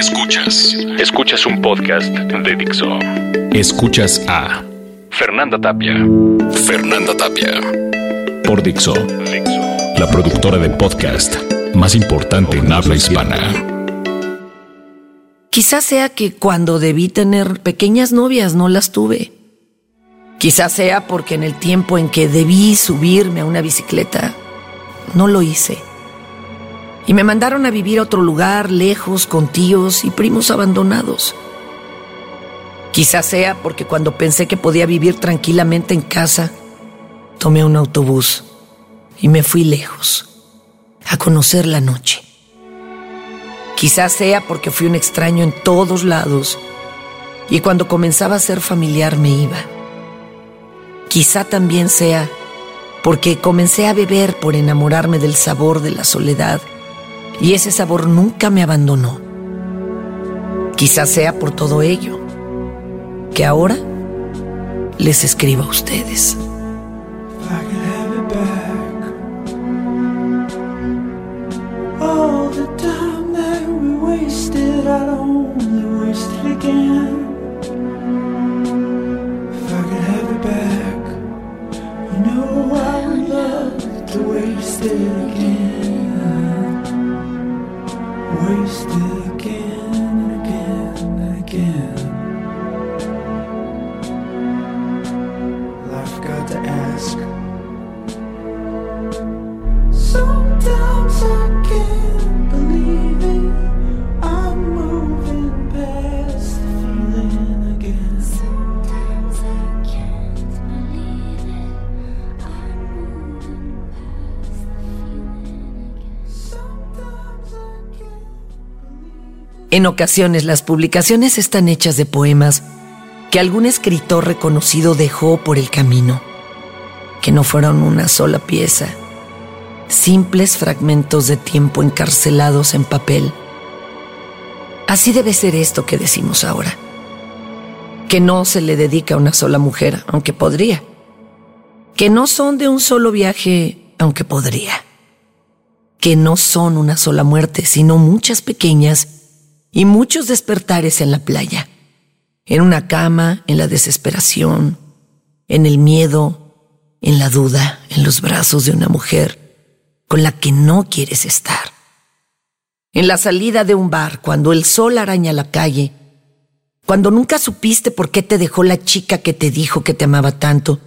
Escuchas. Escuchas un podcast de Dixo. Escuchas a Fernanda Tapia. Fernanda Tapia. Por Dixo. La productora de podcast más importante en habla hispana. Quizás sea que cuando debí tener pequeñas novias no las tuve. Quizás sea porque en el tiempo en que debí subirme a una bicicleta, no lo hice. Y me mandaron a vivir a otro lugar, lejos, con tíos y primos abandonados. Quizás sea porque cuando pensé que podía vivir tranquilamente en casa, tomé un autobús y me fui lejos, a conocer la noche. Quizás sea porque fui un extraño en todos lados y cuando comenzaba a ser familiar me iba. Quizá también sea porque comencé a beber por enamorarme del sabor de la soledad y ese sabor nunca me abandonó. Quizás sea por todo ello que ahora les escribo a ustedes. Wasted again. En ocasiones las publicaciones están hechas de poemas que algún escritor reconocido dejó por el camino, que no fueron una sola pieza, simples fragmentos de tiempo encarcelados en papel. Así debe ser esto que decimos ahora, que no se le dedica a una sola mujer, aunque podría, que no son de un solo viaje, aunque podría, que no son una sola muerte, sino muchas pequeñas y muchos despertares en la playa, en una cama, en la desesperación, en el miedo, en la duda, en los brazos de una mujer con la que no quieres estar, en la salida de un bar cuando el sol araña la calle, cuando nunca supiste por qué te dejó la chica que te dijo que te amaba tanto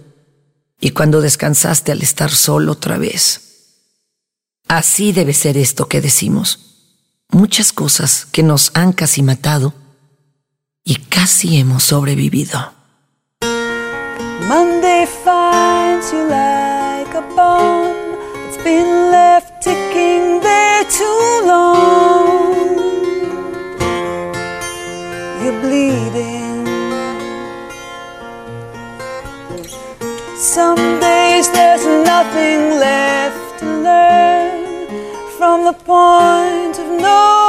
y cuando descansaste al estar solo otra vez. Así debe ser esto que decimos muchas cosas que nos han casi matado y casi hemos sobrevivido. Monday finds you like a bomb that's been left ticking there too long. You're bleeding. Some days there's nothing left to learn from the point of no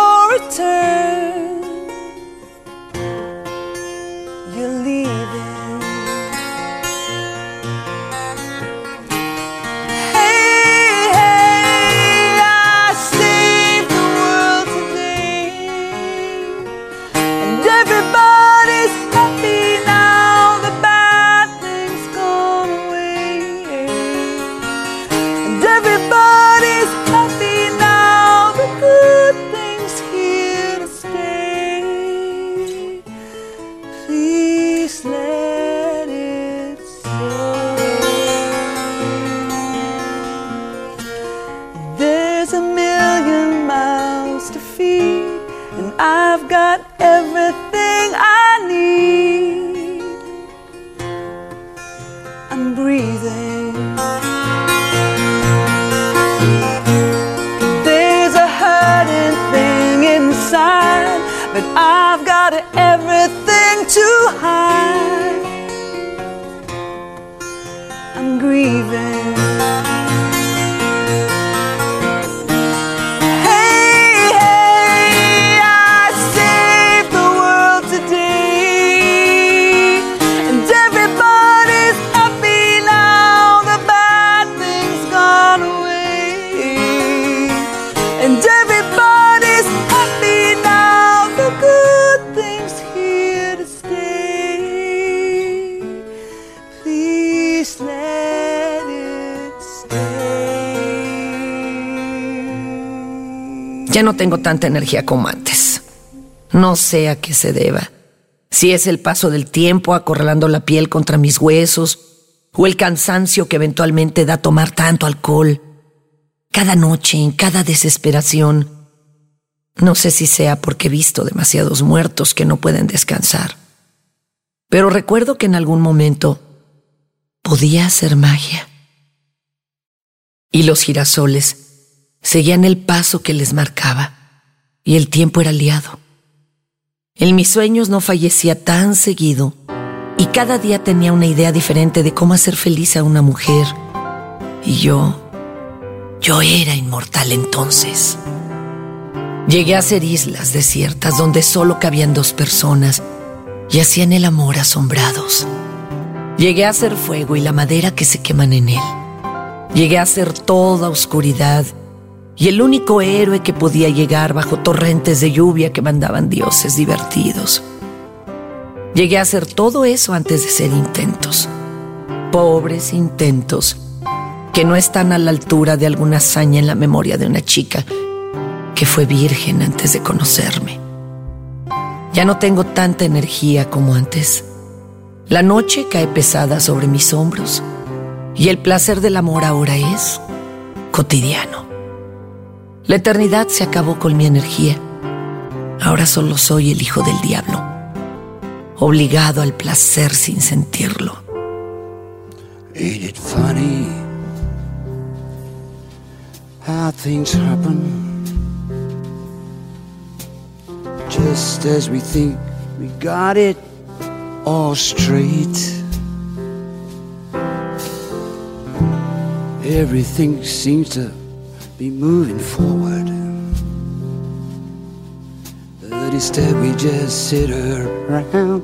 Ya no tengo tanta energía como antes. No sé a qué se deba. Si es el paso del tiempo acorralando la piel contra mis huesos, o el cansancio que eventualmente da tomar tanto alcohol. Cada noche, en cada desesperación. No sé si sea porque he visto demasiados muertos que no pueden descansar. Pero recuerdo que en algún momento podía hacer magia. Y los girasoles seguían el paso que les marcaba, y el tiempo era aliado. En mis sueños no fallecía tan seguido, y cada día tenía una idea diferente de cómo hacer feliz a una mujer. Y yo, yo era inmortal entonces. Llegué a ser islas desiertas donde solo cabían dos personas y hacían el amor asombrados. Llegué a ser fuego y la madera que se queman en él. Llegué a ser toda oscuridad y el único héroe que podía llegar bajo torrentes de lluvia que mandaban dioses divertidos. Llegué a ser todo eso antes de ser intentos. Pobres intentos que no están a la altura de alguna hazaña en la memoria de una chica que fue virgen antes de conocerme. Ya no tengo tanta energía como antes. La noche cae pesada sobre mis hombros y el placer del amor ahora es cotidiano. La eternidad se acabó con mi energía. Ahora solo soy el hijo del diablo, obligado al placer sin sentirlo. Ain't it funny how things happen just as we think we got it all straight? Everything seems to be moving forward. But instead, we just sit around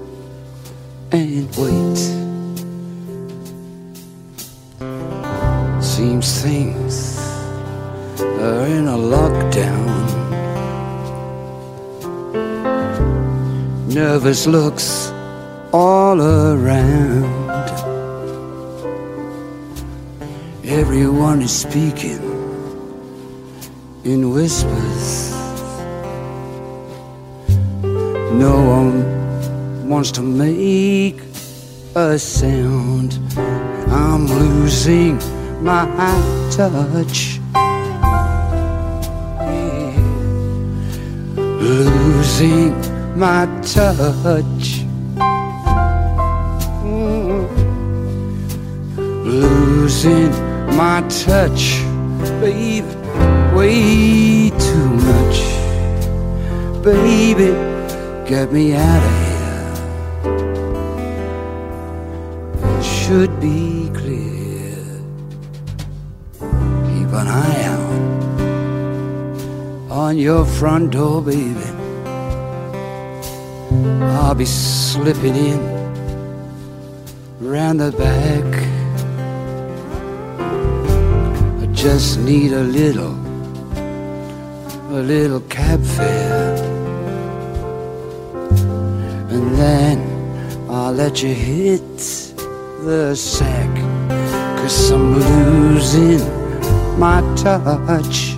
and wait. Seems things are in a lockdown. Nervous looks all around. Everyone is speaking in whispers. No one wants to make a sound. I'm losing my touch. Losing my touch. Mm. Losing my touch, baby, way too much. Baby, get me out of here. It should be clear. Keep an eye out on your front door, baby. I'll be slipping in round the back. I just need a little, a little cab fare. And then I'll let you hit the sack. Cause I'm losing my touch.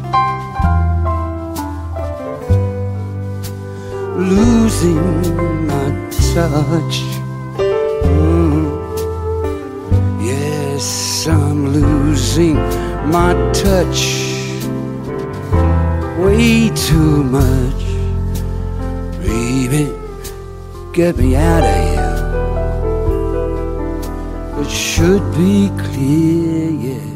Losing my touch. Mm. Yes, I'm losing my touch too much. Baby, get me out of here. It should be clear, yes.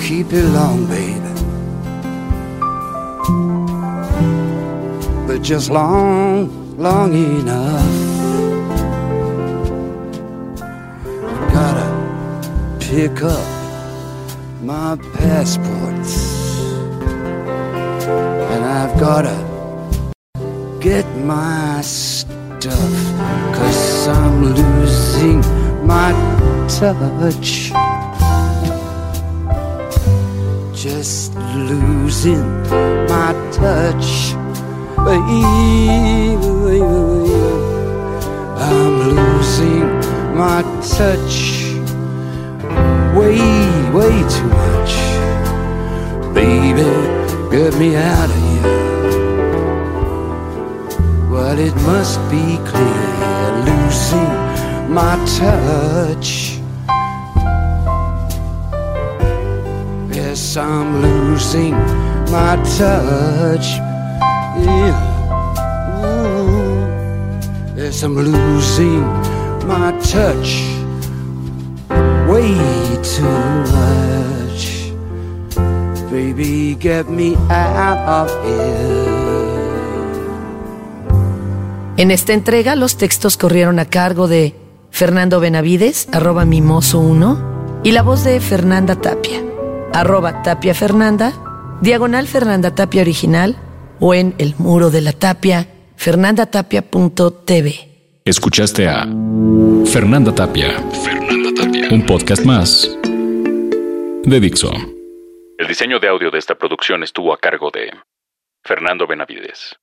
Keep you long, baby. But just long, long enough. Gotta pick up my passports. And I've gotta get my stuff, cause I'm losing my touch. Just losing my touch. I'm losing my touch way, way too much. Baby, get me out of here. Well, it must be clear, losing my touch. Yes, I'm losing my touch. Yeah. Yes, I'm losing my touch way too much. Baby, get me out of here. En esta entrega, los textos corrieron a cargo de Fernando Benavides, arroba mimoso1, y la voz de Fernanda Tapia, arroba Tapia Fernanda, diagonal Fernanda Tapia original, o en el muro de la tapia, fernandatapia.tv. Escuchaste a Fernanda Tapia. Fernanda Tapia. Un podcast más de Dixo. El diseño de audio de esta producción estuvo a cargo de Fernando Benavides.